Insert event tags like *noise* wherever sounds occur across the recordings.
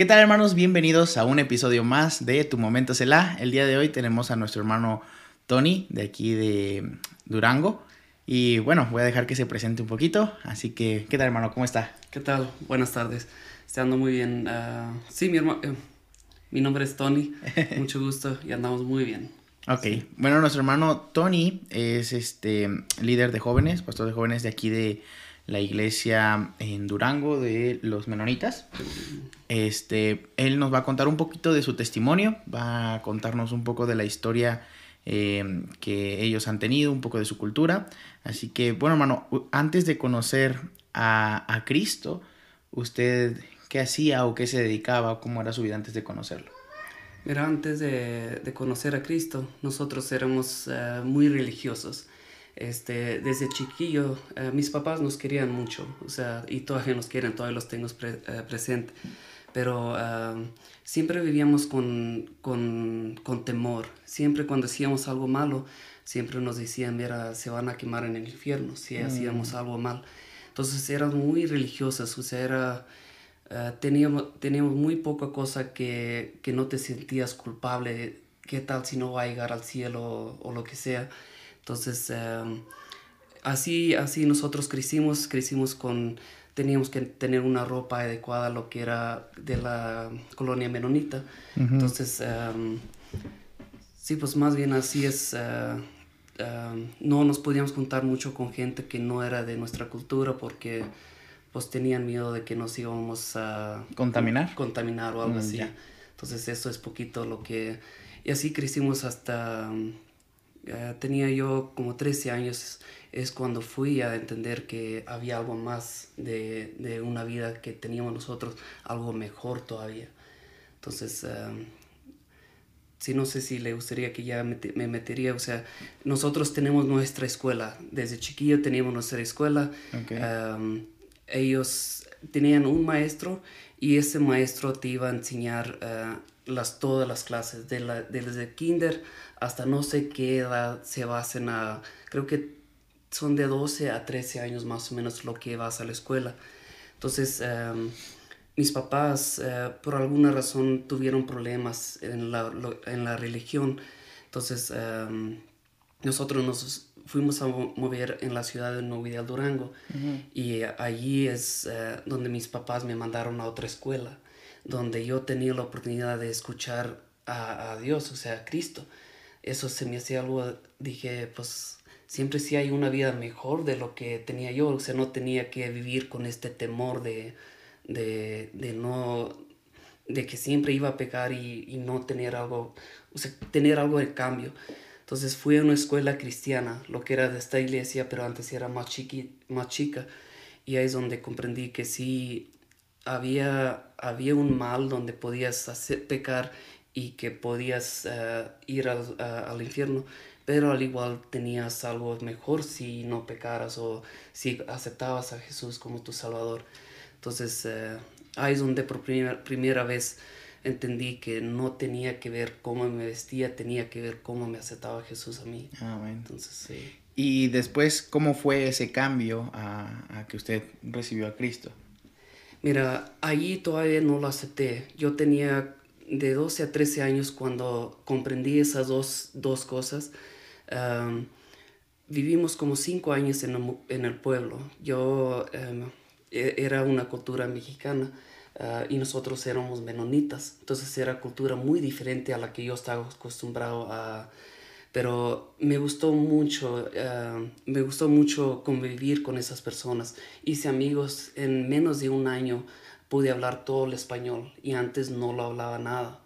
¿Qué tal hermanos? Bienvenidos a un episodio más de Tu Momento Selah. El día de hoy tenemos a nuestro hermano Tony de aquí de Durango. Y bueno, voy a dejar que se presente un poquito. Así que, ¿qué tal hermano? ¿Cómo está? ¿Qué tal? Buenas tardes. Estoy ando muy bien. Ah, sí, mi hermano, eh, mi nombre es Tony. *laughs* Mucho gusto y andamos muy bien. Ok, bueno, nuestro hermano Tony es este líder de jóvenes, pastor de jóvenes de aquí de la iglesia en Durango de los menonitas. Este, él nos va a contar un poquito de su testimonio, va a contarnos un poco de la historia eh, que ellos han tenido, un poco de su cultura. Así que, bueno, hermano, antes de conocer a, a Cristo, ¿usted qué hacía o qué se dedicaba o cómo era su vida antes de conocerlo? Mira, antes de, de conocer a Cristo, nosotros éramos uh, muy religiosos. Este, desde chiquillo, uh, mis papás nos querían mucho, o sea, y todavía nos quieren, todavía los tengo pre, uh, presente. Pero siempre vivíamos con, con, con temor. Siempre cuando hacíamos algo malo, siempre nos decían, mira, se van a quemar en el infierno si mm. hacíamos algo mal. Entonces eran muy religiosas, o sea, era, uh, teníamos, teníamos muy poca cosa que, que, no te sentías culpable, qué tal si no va a llegar al cielo o, o lo que sea. Entonces, um, así, así nosotros crecimos, crecimos con, teníamos que tener una ropa adecuada a lo que era de la colonia menonita. Uh -huh. Entonces, um, sí, pues más bien así es. Uh, Uh, no nos podíamos juntar mucho con gente que no era de nuestra cultura porque pues tenían miedo de que nos íbamos a contaminar contaminar o algo mm, así yeah. entonces eso es poquito lo que y así crecimos hasta uh, tenía yo como 13 años es cuando fui a entender que había algo más de, de una vida que teníamos nosotros algo mejor todavía. Entonces uh, sí, no sé si le gustaría que ya me, me, metería, o sea, nosotros tenemos nuestra escuela, desde chiquillo teníamos nuestra escuela, okay. um, ellos tenían un maestro y ese maestro te iba a enseñar uh, las, todas las clases, de la, desde kinder hasta no sé qué edad se basen a, creo que son de 12 a 13 años más o menos lo que vas a la escuela. Entonces, um, mis papás eh, por alguna razón tuvieron problemas en la, lo, en la religión. Entonces eh, nosotros nos fuimos a mover en la ciudad de Novidad Durango uh -huh. y allí es eh, donde mis papás me mandaron a otra escuela, donde yo tenía la oportunidad de escuchar a, a Dios, o sea, a Cristo. Eso se me hacía algo, dije, pues siempre sí hay una vida mejor de lo que tenía yo, o sea, no tenía que vivir con este temor de de, de no de que siempre iba a pecar y, y, no tener algo, o sea, tener algo de cambio. Entonces fui a una escuela cristiana, lo que era de esta iglesia, pero antes era más, chiqui, más chica. Y ahí es donde comprendí que sí había, había un mal donde podías hacer, pecar y que podías uh, ir al, uh, al infierno, pero al igual tenías algo mejor si no pecaras o si aceptabas a Jesús como tu Salvador. Entonces eh, ahí es donde por primera, primera vez entendí que no tenía que ver cómo me vestía, tenía que ver cómo me aceptaba Jesús a mí. Ah, bueno. Entonces, sí. Y después, ¿cómo fue ese cambio a, a, que usted recibió a Cristo? Mira, allí todavía no lo acepté. Yo tenía de 12 a 13 años cuando comprendí esas dos, dos cosas. Vivimos como 5 años en el, pueblo. Yo... Um, era una cultura mexicana uh, y nosotros éramos menonitas, entonces era cultura muy diferente a la que yo estaba acostumbrado a... Pero me gustó mucho, uh, me gustó mucho convivir con esas personas. Hice amigos en menos de un año, pude hablar todo el español y antes no lo hablaba nada.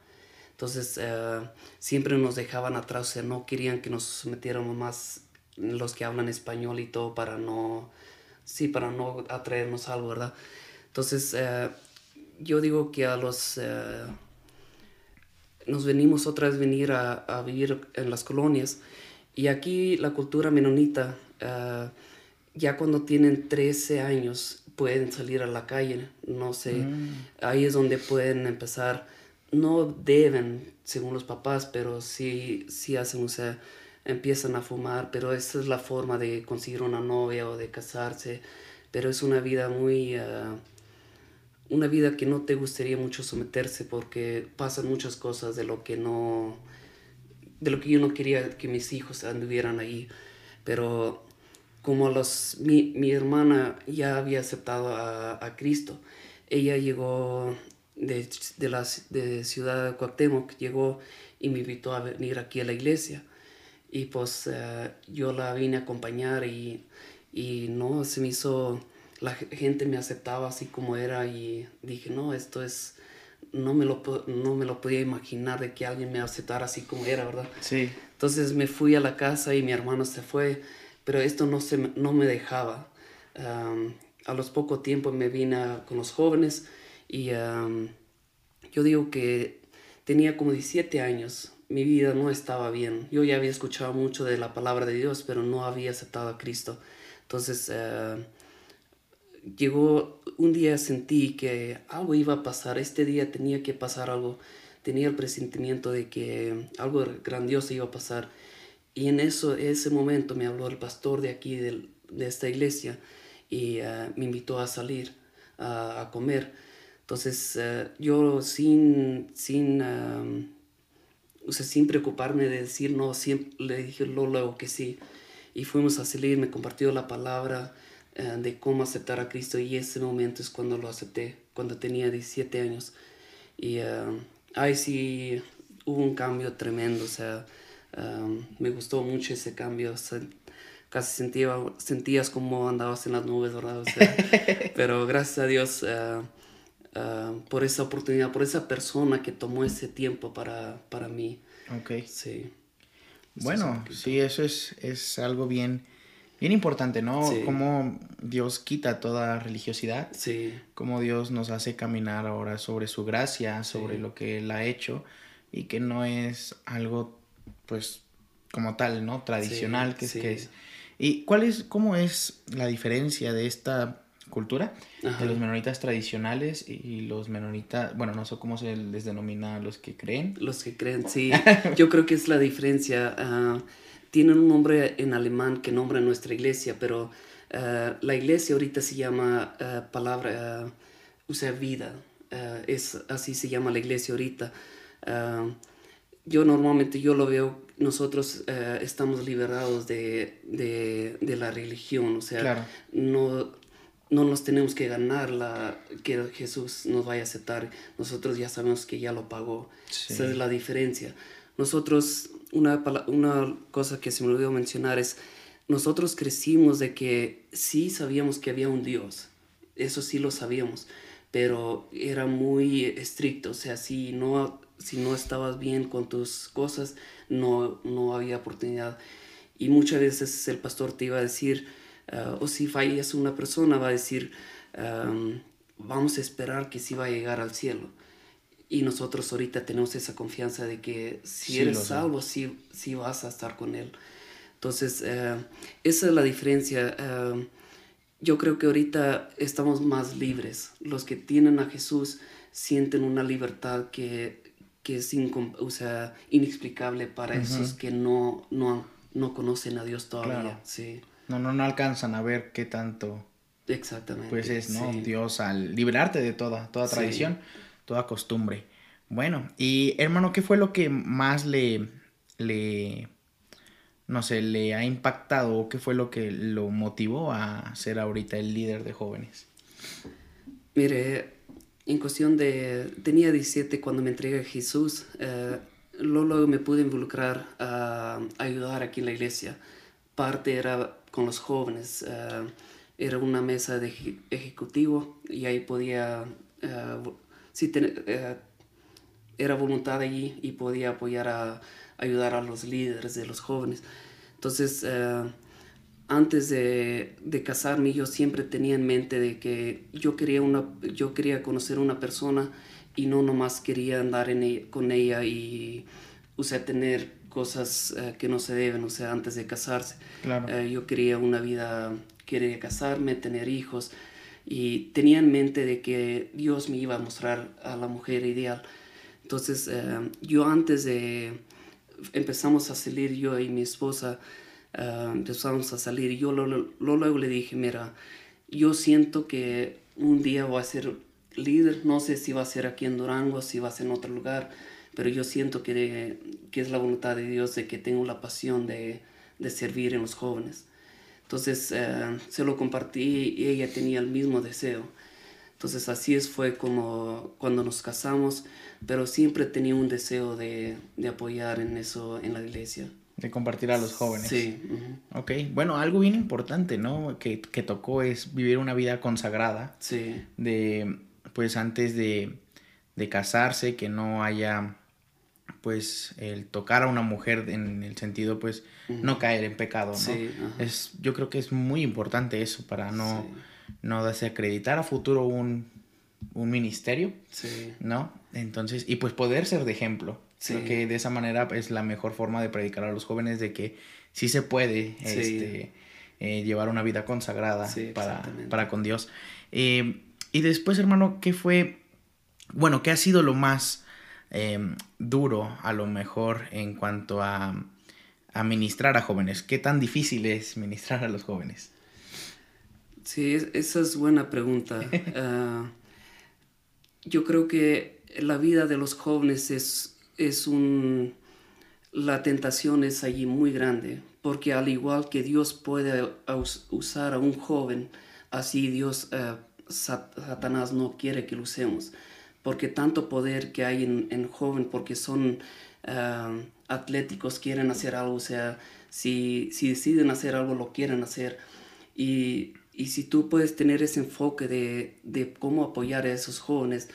Entonces uh, siempre nos dejaban atrás, o sea, no querían que nos metiéramos más los que hablan español y todo para no, sí, para no atraernos algo, ¿verdad? Entonces, eh, yo digo que a los, eh, nos venimos otra vez venir a, a vivir en las colonias. Y aquí la cultura menonita, ah, ya cuando tienen 13 años, pueden salir a la calle, no sé, Mm. ahí es donde pueden empezar, no deben, según los papás, pero sí, sí hacen, o sea, empiezan a fumar, pero esa es la forma de conseguir una novia o de casarse, pero es una vida muy... ah, una vida que no te gustaría mucho someterse porque pasan muchas cosas de lo que no de lo que yo no quería que mis hijos anduvieran ahí. Pero como los mi, mi hermana ya había aceptado a, a Cristo ella llegó de, de la de ciudad de Cuauhtémoc llegó y me invitó a venir aquí a la iglesia. Y pues eh, yo la vine a acompañar y, y no se me hizo la ge- gente me aceptaba así como era y dije, no, esto es, no me lo, no me lo podía imaginar de que alguien me aceptara así como era, ¿verdad? Sí. Entonces me fui a la casa y mi hermano se fue, pero esto no, se, me- no me dejaba. A los poco tiempo me vine a- con los jóvenes y yo digo que tenía como 17 años, mi vida no estaba bien. Yo ya había escuchado mucho de la palabra de Dios, pero no había aceptado a Cristo. Entonces eh, llegó un día sentí que algo iba a pasar, este día tenía que pasar algo, tenía el presentimiento de que algo grandioso iba a pasar. Y en eso, ese momento me habló el pastor de aquí, del- de esta iglesia, y eh, me invitó a salir a, comer. Entonces eh, yo sin, sin, am, o sea, sin preocuparme de decir no, siempre le dije luego, luego que sí. Y fuimos a salir, me compartió la palabra eh, de cómo aceptar a Cristo y ese momento es cuando lo acepté, cuando tenía 17 años. Y eh, ahí sí hubo un cambio tremendo, o sea, um, me gustó mucho ese cambio. o sea, casi sentía, sentías como andabas en las nubes, ¿verdad? O sea, *laughs* pero gracias a Dios por esa oportunidad, por esa persona que tomó ese tiempo para, para mí. Ok. Sí. Bueno, sí, eso es, es algo bien, bien importante, ¿no? Sí. Cómo Dios quita toda religiosidad, Sí, cómo Dios nos hace caminar ahora sobre su gracia, sobre Sí. lo que Él ha hecho y que no es algo, pues, como tal, ¿no? Tradicional, que es sí. que es. ¿Y cuál es, cómo es la diferencia de esta cultura Ajá. de los menonitas tradicionales y los menonitas, bueno, no sé cómo se les denomina a los que creen? Los que creen, sí. *laughs* Yo creo que es la diferencia. ah, tienen un nombre en alemán que nombra nuestra iglesia, pero ah, la iglesia ahorita se llama ah, palabra, ah, o sea, vida. Ah, es, así se llama la iglesia ahorita. Ah, yo normalmente yo lo veo, nosotros eh, estamos liberados de, de, de la religión, o sea, Claro. no, no nos tenemos que ganar la, que Jesús nos vaya a aceptar, nosotros ya sabemos que ya lo pagó, Sí. esa es la diferencia. Nosotros, una, una cosa que se me olvidó mencionar es, nosotros crecimos de que sí sabíamos que había un Dios, eso sí lo sabíamos, pero era muy estricto, o sea, si no, si no estabas bien con tus cosas, no, no había oportunidad. Y muchas veces el pastor te iba a decir, ah, o si fallas una persona, va a decir, am, vamos a esperar que sí va a llegar al cielo. Y nosotros ahorita tenemos esa confianza de que si Sí, eres salvo, sí, sí vas a estar con Él. Entonces, eh, esa es la diferencia. eh, yo creo que ahorita estamos más libres. Los que tienen a Jesús sienten una libertad que, que es o sea, inexplicable para esos que no, no, no conocen a Dios todavía. Claro. Sí, No, no, no alcanzan a ver qué tanto exactamente. pues es, ¿no? sí. Dios al liberarte de toda, toda Sí. Toda costumbre. Bueno, y hermano, ¿qué fue lo que más le, le, no sé, le ha impactado o qué fue lo que lo motivó a ser ahorita el líder de jóvenes? Mire, en cuestión de... Tenía 17 cuando me entregué a Jesús. eh, luego, me pude involucrar a ayudar aquí en la iglesia. Parte era con los jóvenes. eh, era una mesa de eje- ejecutivo y ahí podía... eh, sí, ten- eh, era voluntad allí y podía apoyar a ayudar a los líderes de los jóvenes. Entonces, eh, antes de, de casarme, yo siempre tenía en mente de que yo quería, una, yo quería conocer una persona y no nomás quería andar en e, con ella y, o sea, tener cosas eh, que no se deben, o sea, antes de casarse. Claro. Eh, yo quería una vida, quería casarme, tener hijos y tenía en mente de que Dios me iba a mostrar a la mujer ideal. Entonces, eh, yo antes de empezamos a salir, yo y mi esposa, empezamos a salir, yo luego le dije, mira, yo siento que un día voy a ser líder, no sé si va a ser aquí en Durango, si va a ser en otro lugar, pero yo siento que, que es la voluntad de Dios de que tengo la pasión de, de servir en los jóvenes. Entonces eh, se lo compartí y ella tenía el mismo deseo. Entonces así es, fue como cuando nos casamos, pero siempre tenía un deseo de, de apoyar en eso en la iglesia. De compartir a los jóvenes. Sí. Ok, bueno, algo bien importante, ¿no? Que, que, tocó es vivir una vida consagrada. Sí. De, pues antes de, de casarse, que no haya pues el tocar a una mujer en el sentido pues no caer en pecado, ¿no? Sí, es, yo creo que es muy importante eso para no, no desacreditar a futuro un, un ministerio, sí. ¿no? Entonces, y pues poder ser de ejemplo. Creo que de esa manera es la mejor forma de predicar a los jóvenes de que sí se puede este, eh, llevar una vida consagrada para, para, con Dios. Eh, y después, hermano, ¿qué fue, bueno, qué ha sido lo más Em, duro a lo mejor en cuanto a, a ministrar a jóvenes? ¿Qué tan difícil es ministrar a los jóvenes? Sí, esa es buena pregunta. *laughs* Ah, yo creo que la vida de los jóvenes es, es un... La tentación es allí muy grande, porque al igual que Dios puede usar a un joven, así Dios, uh, Satanás no quiere que lo usemos porque tanto poder que hay en, en joven, porque son ah, atléticos, quieren hacer algo, o sea, si, si deciden hacer algo, lo quieren hacer. Y, y si tú puedes tener ese enfoque de, de, cómo apoyar a esos jóvenes,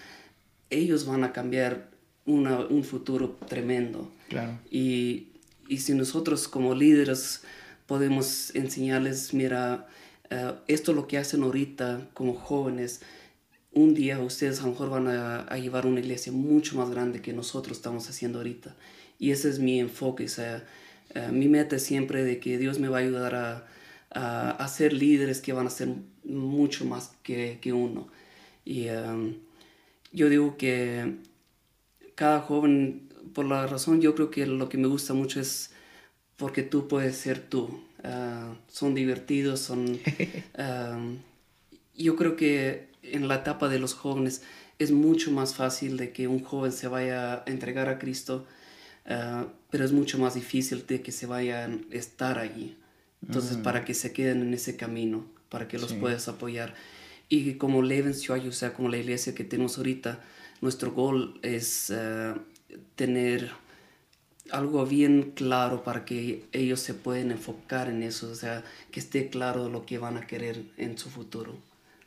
ellos van a cambiar una, un futuro tremendo. Claro. Y, y, si nosotros como líderes podemos enseñarles, mira, uh, esto es lo que hacen ahorita como jóvenes, un día ustedes a lo mejor van a, llevar una iglesia mucho más grande que nosotros estamos haciendo ahorita. Y ese es mi enfoque. O sea, eh, mi meta es siempre de que Dios me va a ayudar a, a, ser líderes que van a ser mucho más que, que uno. Y em, yo digo que cada joven, por la razón, yo creo que lo que me gusta mucho es porque tú puedes ser tú. Ah, son divertidos, son... Em, *laughs* yo creo que en la etapa de los jóvenes es mucho más fácil de que un joven se vaya a entregar a Cristo, uh, pero es mucho más difícil de que se vayan a estar allí. Entonces, mm. para que se queden en ese camino, para que los puedas apoyar. Y como Lebensjoy, o sea, como la iglesia que tenemos ahorita, nuestro gol es uh, tener algo bien claro para que ellos se puedan enfocar en eso, o sea, que esté claro lo que van a querer en su futuro.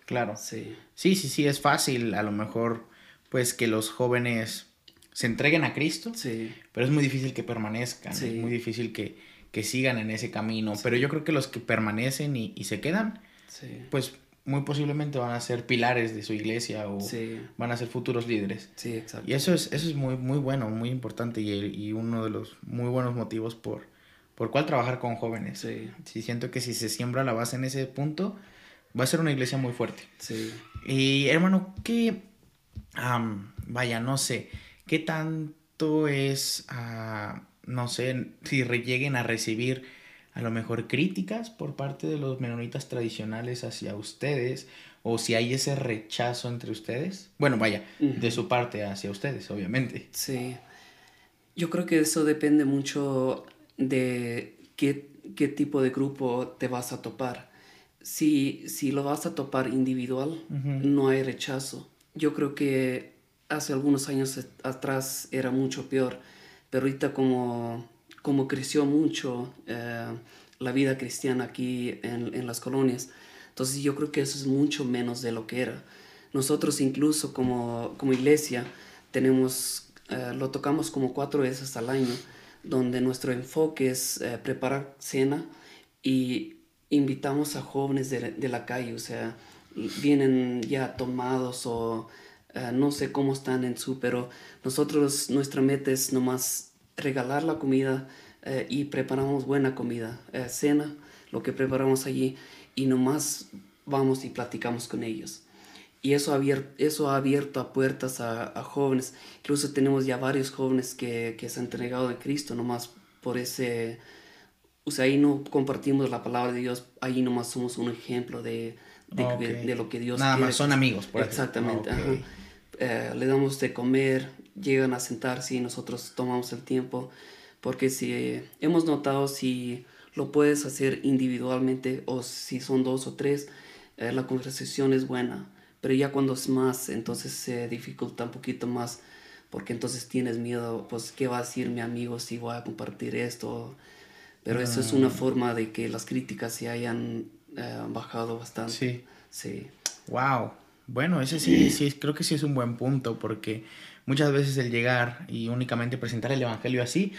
Claro. Sí. Sí, sí, sí, es fácil a lo mejor pues que los jóvenes se entreguen a Cristo, sí. pero es muy difícil que permanezcan, es muy difícil que, que, sigan en ese camino, pero yo creo que los que permanecen y, y se quedan, pues muy posiblemente van a ser pilares de su iglesia o van a ser futuros líderes. Sí, exacto. Y eso es, eso es muy, muy bueno, muy importante y, y uno de los muy buenos motivos por, por cuál trabajar con jóvenes. Sí. sí. siento que si se siembra la base en ese punto, va a ser una iglesia muy fuerte. Sí. Y hermano, ¿qué, vaya, no sé, qué tanto es, ah, no sé, si lleguen a recibir a lo mejor críticas por parte de los menonitas tradicionales hacia ustedes o si hay ese rechazo entre ustedes. Bueno, vaya, de su parte hacia ustedes, obviamente. Sí. Yo creo que eso depende mucho de qué, qué tipo de grupo te vas a topar si, si lo vas a topar individual, no hay rechazo. Yo creo que hace algunos años atrás era mucho peor, pero ahorita como, como creció mucho eh, la vida cristiana aquí en, en, las colonias, entonces yo creo que eso es mucho menos de lo que era. Nosotros incluso como, como iglesia tenemos, eh, lo tocamos como cuatro veces al año, donde nuestro enfoque es eh, preparar cena y invitamos a jóvenes de, de, la calle, o sea, vienen ya tomados o Ah, no sé cómo están en su, pero nosotros, nuestra meta es nomás regalar la comida eh, y preparamos buena comida, eh, cena, lo que preparamos allí, y nomás vamos y platicamos con ellos. Y eso ha abierto, eso ha abierto a puertas a, jóvenes. Incluso tenemos ya varios jóvenes que, que se han entregado a Cristo nomás por ese... O sea, ahí no compartimos la palabra de Dios, ahí nomás somos un ejemplo de, de, lo que Dios Nada más son amigos, por Exactamente. Eh, le damos de comer, llegan a sentarse y nosotros tomamos el tiempo. Porque si hemos notado si lo puedes hacer individualmente o si son dos o tres, eh, la conversación es buena pero ya cuando es más, entonces se dificulta un poquito más, porque entonces tienes miedo, pues, ¿qué va a decir mi amigo si voy a compartir esto? Pero eso es una ah. forma de que las críticas se hayan eh, bajado bastante. Sí. Sí. Wow. Bueno, ese sí, sí, creo que sí es un buen punto, porque muchas veces el llegar y únicamente presentar el evangelio así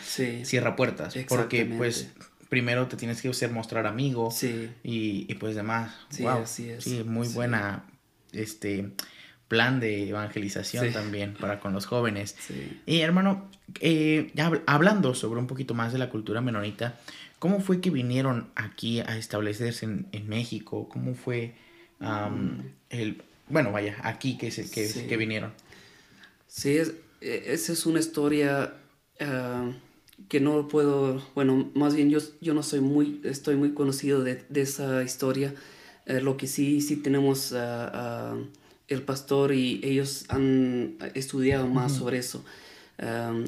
cierra puertas. Porque, pues, primero te tienes que hacer mostrar amigo sí. y, y, pues demás. Sí, así es. Sí, muy buena este plan de evangelización también para con los jóvenes. Y hermano, eh, ya hablando sobre un poquito más de la cultura menonita, ¿cómo fue que vinieron aquí a establecerse en, México? ¿Cómo fue mm. el, bueno, vaya, aquí que, se, que, que vinieron? Sí, es, e, esa es una historia ah, que no puedo, bueno, más bien yo, yo no soy muy, estoy muy conocido de, de esa historia eh, lo que sí, sí tenemos el pastor y ellos han estudiado más sobre eso.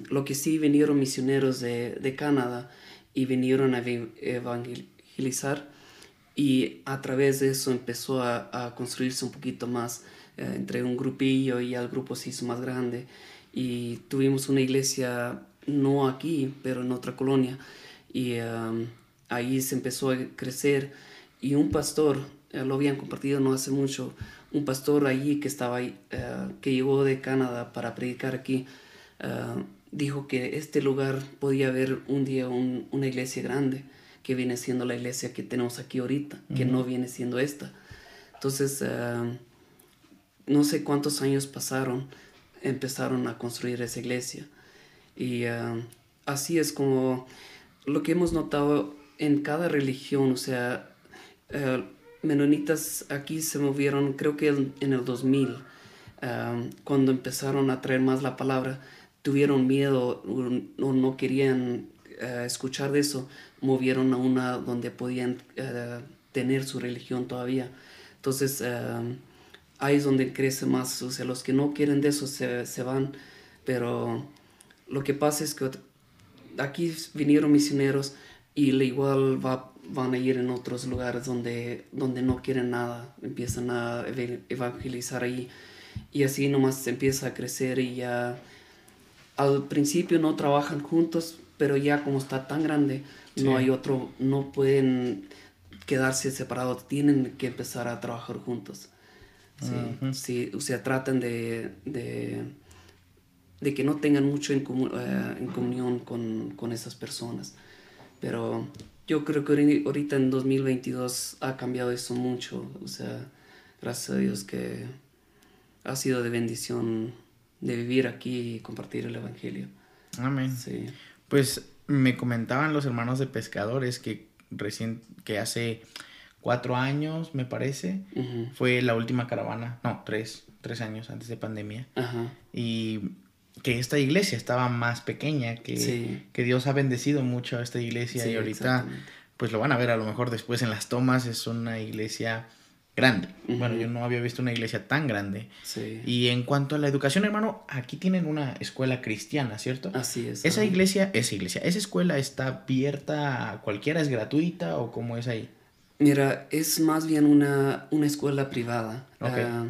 lo que sí vinieron misioneros de, de, Canadá y vinieron a evangelizar y a través de eso empezó a, a construirse un poquito más eh, entre un grupillo y el grupo se hizo más grande. Y tuvimos una iglesia no aquí pero en otra colonia. Y ahí se empezó a crecer y un pastor lo habían compartido no hace mucho, un pastor allí que estaba ahí, eh, que llegó de Canadá para predicar aquí, eh, dijo que este lugar podía haber un día una iglesia grande, que viene siendo la iglesia que tenemos aquí ahorita, que no viene siendo esta. Entonces, eh, no sé cuántos años pasaron, empezaron a construir esa iglesia. Y así es como lo que hemos notado en cada religión, o sea, menonitas aquí se movieron, creo que en el 2000, cuando empezaron a traer más la palabra, tuvieron miedo o no querían eh, escuchar de eso, movieron a una donde podían eh, tener su religión todavía. Entonces, ahí es donde crece más, o sea, los que no quieren de eso se, se van, pero lo que pasa es que aquí vinieron misioneros y igual va van a ir en otros lugares donde, donde no quieren nada, empiezan a evangelizar ahí y así nomás empieza a crecer y ya al principio no trabajan juntos, pero ya como está tan grande, no hay otro, no pueden quedarse separados, tienen que empezar a trabajar juntos. Sí, o sea, tratan de, de, de, que no tengan mucho en, eh, en comunión con, con esas personas. Pero yo creo que ahorita en 2022 ha cambiado eso mucho. O sea, gracias a Dios que ha sido de bendición de vivir aquí y compartir el Evangelio. Amén. Sí. Pues me comentaban los hermanos de pescadores que recién, que hace cuatro años, me parece, fue la última caravana, no, tres, tres años antes de pandemia. Ajá. Y que esta iglesia estaba más pequeña, que, que Dios ha bendecido mucho a esta iglesia y ahorita pues lo van a ver a lo mejor después en las tomas, es una iglesia grande. Bueno, yo no había visto una iglesia tan grande. Sí. Y en cuanto a la educación, hermano, aquí tienen una escuela cristiana, ¿cierto? Así es. Esa iglesia, esa iglesia, esa escuela está abierta a cualquiera, es gratuita o cómo es ahí? Mira, es más bien una, una escuela privada. Ah,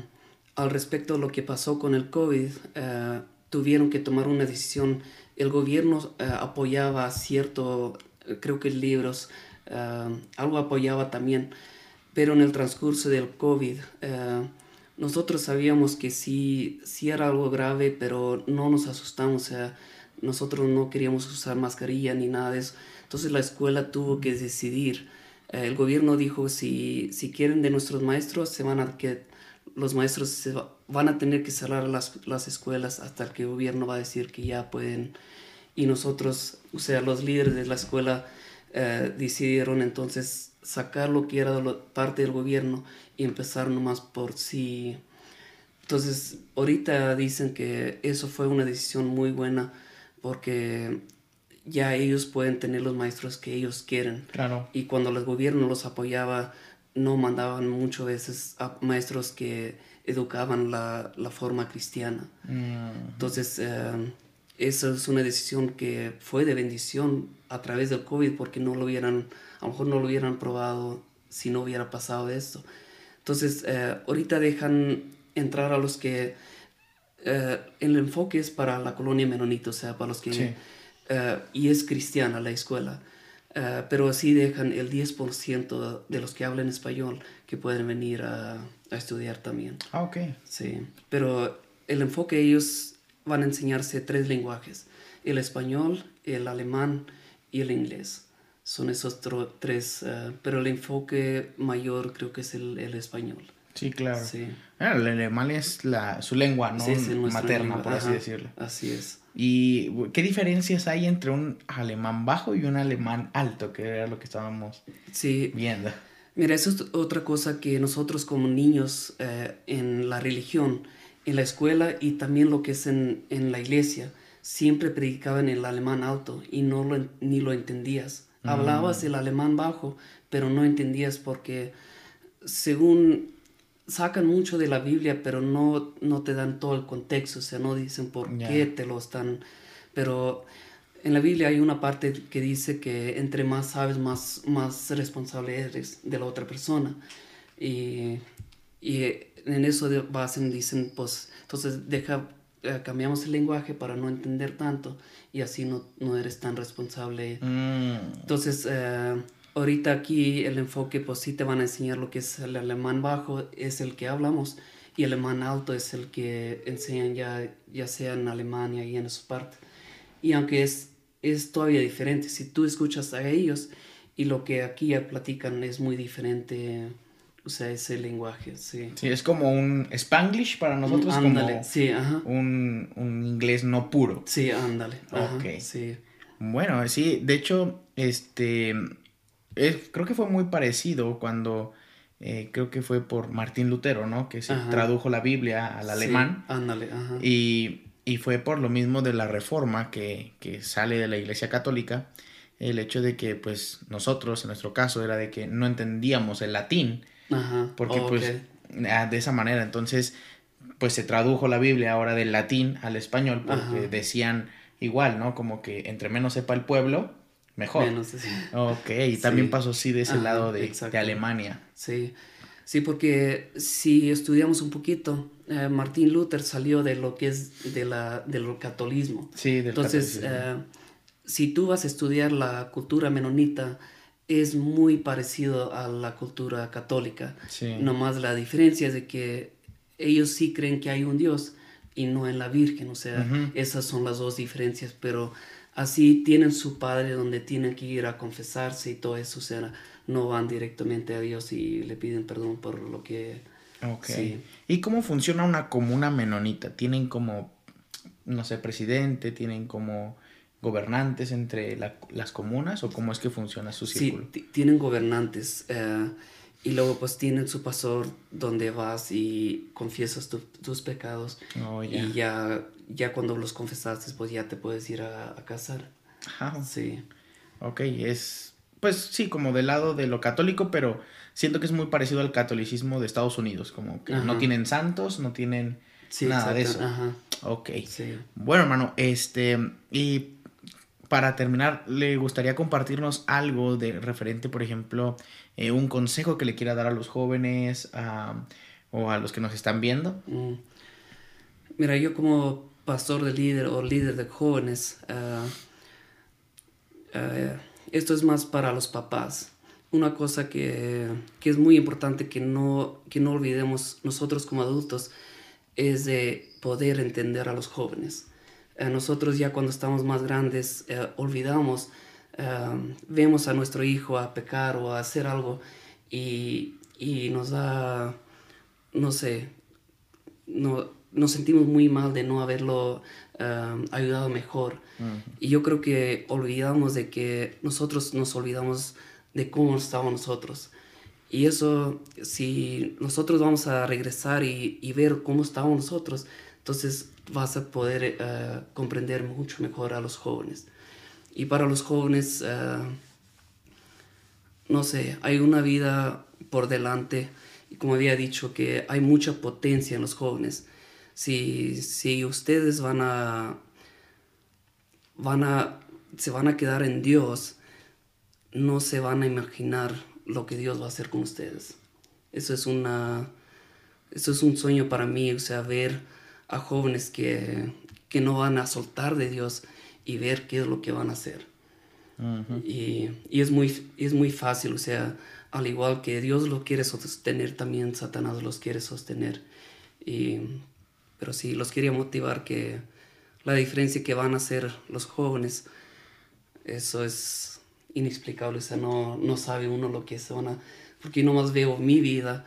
al respecto a lo que pasó con el COVID, uh, tuvieron que tomar una decisión. El gobierno eh, apoyaba cierto, creo que libros, eh, algo apoyaba también, pero en el transcurso del COVID eh, nosotros sabíamos que sí, sí era algo grave, pero no nos asustamos, nosotros no queríamos usar mascarilla ni nada de eso. Entonces la escuela tuvo que decidir. el gobierno dijo, si, si quieren de nuestros maestros, se van a que los maestros se van a tener que cerrar las, las escuelas hasta que el gobierno va a decir que ya pueden. Y nosotros, o sea, los líderes de la escuela eh, decidieron entonces sacar lo que era parte del gobierno y empezar nomás por sí. Entonces, ahorita dicen que eso fue una decisión muy buena porque ya ellos pueden tener los maestros que ellos quieren. Claro. Y cuando el gobierno los apoyaba, no mandaban muchas veces a maestros que educaban la, la forma cristiana. Mm. Entonces, eh, esa es una decisión que fue de bendición a través del COVID porque no lo hubieran, a lo mejor no lo hubieran probado si no hubiera pasado esto. Entonces, eh, ahorita dejan entrar a los que eh, el enfoque es para la colonia menonita, o sea, para los que... Eh, y es cristiana la escuela. Pero así dejan el 10% de los que hablan español que pueden venir a, a estudiar también. Ah, ok. Sí, pero el enfoque ellos van a enseñarse tres lenguajes, el español, el alemán y el inglés. Son esos tres, uh, pero el enfoque mayor creo que es el, el español. Sí, claro. Sí. Ah, el alemán es la, su lengua, ¿no? Sí, sí, nuestra Materna, lengua. por así Ajá, decirlo. Así es. ¿Y qué diferencias hay entre un alemán bajo y un alemán alto? Que era lo que estábamos Sí, viendo. Mira, eso es otra cosa que nosotros como niños eh, en la religión, en la escuela y también lo que es en, en la iglesia, siempre predicaban el alemán alto y no lo, ni lo entendías. Hablabas el alemán bajo, pero no entendías porque según sacan mucho de la Biblia, pero no, no te dan todo el contexto, o sea, no dicen por qué te lo están... Pero en la Biblia hay una parte que dice que entre más sabes, más, más responsable eres de la otra persona. Y, y en eso basen, dicen, pues, entonces deja, eh, cambiamos el lenguaje para no entender tanto y así no, no eres tan responsable. Mm, Entonces, eh, ahorita aquí el enfoque, pues sí te van a enseñar lo que es el alemán bajo, es el que hablamos, y el alemán alto es el que enseñan ya, ya sea en Alemania y en su parte. Y aunque es, es todavía diferente, si tú escuchas a ellos y lo que aquí ya platican es muy diferente, o sea, ese lenguaje, sí. sí, es como un spanglish para nosotros, ándale, como sí, ajá. un, un inglés no puro. Sí, ándale. ajá, Ok. Sí. Bueno, sí, de hecho, este, es- creo que fue muy parecido cuando, eh, creo que fue por Martín Lutero, ¿no? Que se Ajá. tradujo la Biblia al Sí, alemán ándale, ajá. y, y fue por lo mismo de la reforma que, que sale de la Iglesia Católica, el hecho de que, pues, nosotros, en nuestro caso, era de que no entendíamos el latín, Ajá. porque, ok. pues, ah, de esa manera, entonces, pues se tradujo la Biblia ahora del latín al español, porque decían igual, ¿no? Como que entre menos sepa el pueblo, mejor. Menos, sí. Ok, y también Sí. pasó así de ese Ajá, lado de, de Alemania. Sí, sí, porque si estudiamos un poquito, eh, Martín Luther salió de lo que es de la, del catolicismo. Sí, del Entonces, eh, si tú vas a estudiar la cultura menonita, es muy parecido a la cultura católica. Sí. Nomás la diferencia es de que ellos sí creen que hay un Dios y no en la Virgen. O sea, esas son las dos diferencias, pero así tienen su padre donde tienen que ir a confesarse y todo eso. O sea, no van directamente a Dios y le piden perdón por lo que... Ok. sí. ¿Y cómo funciona una comuna menonita? ¿Tienen como, no sé, presidente? ¿Tienen como gobernantes entre la- las comunas? ¿O cómo es que funciona su Sí, círculo? ti- tienen gobernantes eh, y luego pues tienen su pastor donde vas y confiesas tu- tus pecados Oh, y ya, ya cuando los confesaste pues ya te puedes ir a, a casar. Ajá. Sí, Ok, es, pues sí, como del lado de lo católico, pero siento que es muy parecido al catolicismo de Estados Unidos, como que no tienen santos, no tienen sí, nada de eso. Ajá, Ok. sí. Bueno, hermano, este, y para terminar, ¿le gustaría compartirnos algo de referente, por ejemplo, eh, un consejo que le quiera dar a los jóvenes o a los que nos están viendo? Mm. Mira, yo como pastor de líder o líder de jóvenes, ah, esto es más para los papás. Una cosa que, que es muy importante que no, que no olvidemos nosotros como adultos es de poder entender a los jóvenes. Eh, nosotros ya cuando estamos más grandes eh, olvidamos, eh, vemos a nuestro hijo a pecar o a hacer algo y, y nos da no sé, no, nos sentimos muy mal de no haberlo um, ayudado mejor. Y yo creo que olvidamos de que nosotros nos olvidamos de cómo estábamos nosotros. Y eso, si nosotros vamos a regresar y, y ver cómo estábamos nosotros, entonces vas a poder uh, comprender mucho mejor a los jóvenes. Y para los jóvenes, uh, no sé, hay una vida por delante. Y como había dicho, que hay mucha potencia en los jóvenes. Si, si ustedes van a, van a, se van a quedar en Dios, no se van a imaginar lo que Dios va a hacer con ustedes. Eso es una, eso es un sueño para mí, o sea, ver a jóvenes que, que no van a soltar de Dios y ver qué es lo que van a hacer. y, y, es muy, es muy fácil, o sea, al igual que Dios lo quiere sostener, también Satanás los quiere sostener. Y, pero sí, los quería motivar que la diferencia que van a hacer los jóvenes, eso es inexplicable, o sea, no, no sabe uno lo que son, porque yo nomás veo mi vida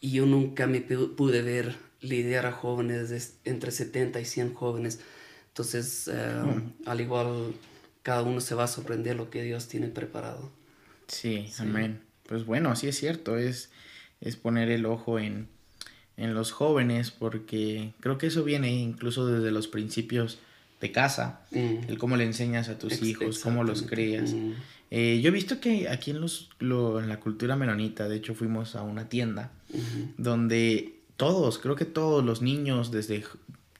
y yo nunca me pude ver lidiar a jóvenes de entre 70 y 100 jóvenes. Entonces, uh, mm. al igual, cada uno se va a sorprender lo que Dios tiene preparado. Sí, sí. amén. Pues bueno, sí es cierto, es, es poner el ojo en, en los jóvenes, porque creo que eso viene incluso desde los principios de casa, mm. el cómo le enseñas a tus hijos, cómo los crías. Mm. Eh, yo he visto que aquí en, los, lo, en la cultura menonita, de hecho fuimos a una tienda mm -hmm. donde todos, creo que todos los niños, desde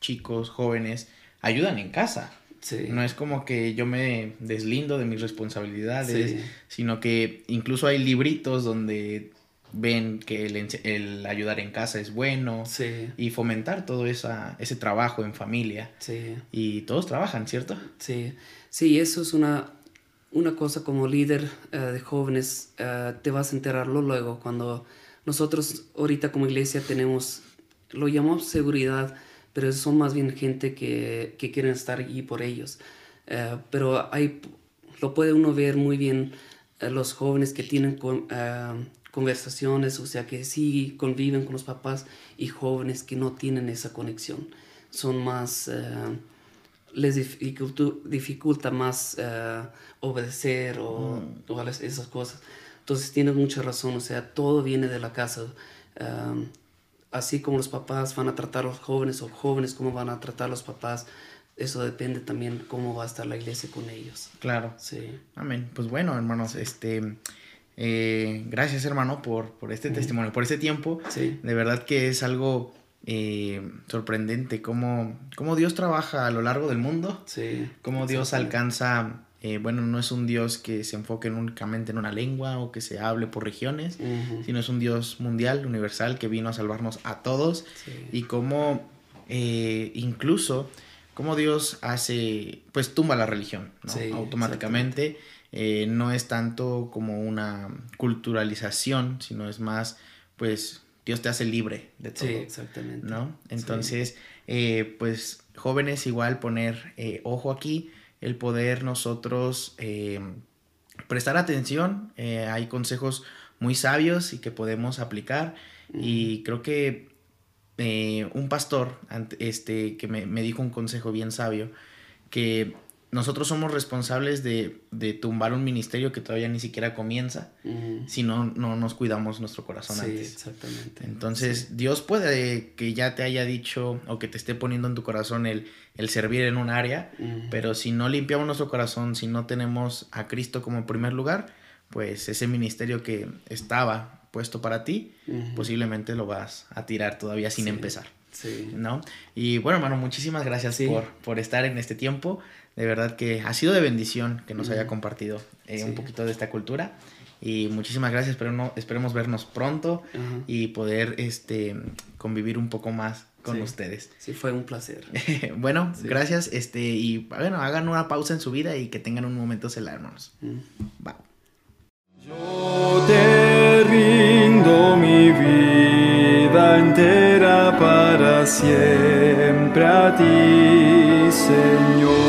chicos, jóvenes, ayudan en casa. Sí. No es como que yo me deslindo de mis responsabilidades, sí. sino que incluso hay libritos donde ven que el, el, ayudar en casa es bueno sí. y fomentar todo esa, ese trabajo en familia. Sí. Y todos trabajan, ¿cierto? Sí, sí, eso es una, una cosa como líder uh, de jóvenes, uh, te vas a enterarlo luego cuando nosotros ahorita como iglesia tenemos, lo llamamos seguridad, pero son más bien gente que, que quieren estar allí por ellos. Uh, pero hay, lo puede uno ver muy bien los jóvenes que tienen con, conversaciones, o sea, que sí conviven con los papás y jóvenes que no tienen esa conexión. Son más, uh, les dificulta, dificulta más uh, obedecer o, mm. o, esas cosas. Entonces tienes mucha razón, o sea, todo viene de la casa. Um, así como los papás van a tratar a los jóvenes o jóvenes cómo van a tratar a los papás, eso depende también cómo va a estar la iglesia con ellos. Claro. Sí. Amén. Pues bueno, hermanos, este eh, gracias hermano por, por este testimonio, por este tiempo. Sí. De verdad que es algo eh, sorprendente cómo, cómo, Dios trabaja a lo largo del mundo. Sí. Cómo Dios alcanza, eh, bueno, no es un Dios que se enfoque únicamente en una lengua o que se hable por regiones, uh -huh. sino es un Dios mundial, universal, que vino a salvarnos a todos. Sí. Y cómo eh, incluso, cómo Dios hace, pues tumba la religión, ¿no? Sí, Automáticamente eh, no es tanto como una culturalización, sino es más, pues, Dios te hace libre de todo. Sí, exactamente. ¿No? Entonces, sí. pues, jóvenes igual poner ojo aquí, el poder nosotros eh, prestar atención, eh, hay consejos muy sabios y que podemos aplicar uh -huh. y creo que eh, un pastor este, que me, me dijo un consejo bien sabio, que nosotros somos responsables de, de, tumbar un ministerio que todavía ni siquiera comienza uh -huh. si no, no nos cuidamos nuestro corazón sí, antes. Exactamente. Entonces, sí. Dios puede que ya te haya dicho o que te esté poniendo en tu corazón el, el servir en un área, uh -huh. pero si no limpiamos nuestro corazón, si no tenemos a Cristo como primer lugar, pues ese ministerio que estaba puesto para ti, uh -huh. posiblemente lo vas a tirar todavía sin sí. empezar. Sí. ¿No? Y bueno, hermano, muchísimas gracias por, por estar en este tiempo. De verdad que ha sido de bendición que nos haya compartido eh, sí. un poquito de esta cultura. Y muchísimas gracias, pero no, esperemos vernos pronto uh -huh. y poder este, convivir un poco más con sí. ustedes. Sí, fue un placer. *laughs* bueno, sí. gracias. Este, y bueno, hagan una pausa en su vida y que tengan un momento celular, hermanos. Mm. Va. Yo te rindo mi vida entera para siempre a ti, Señor.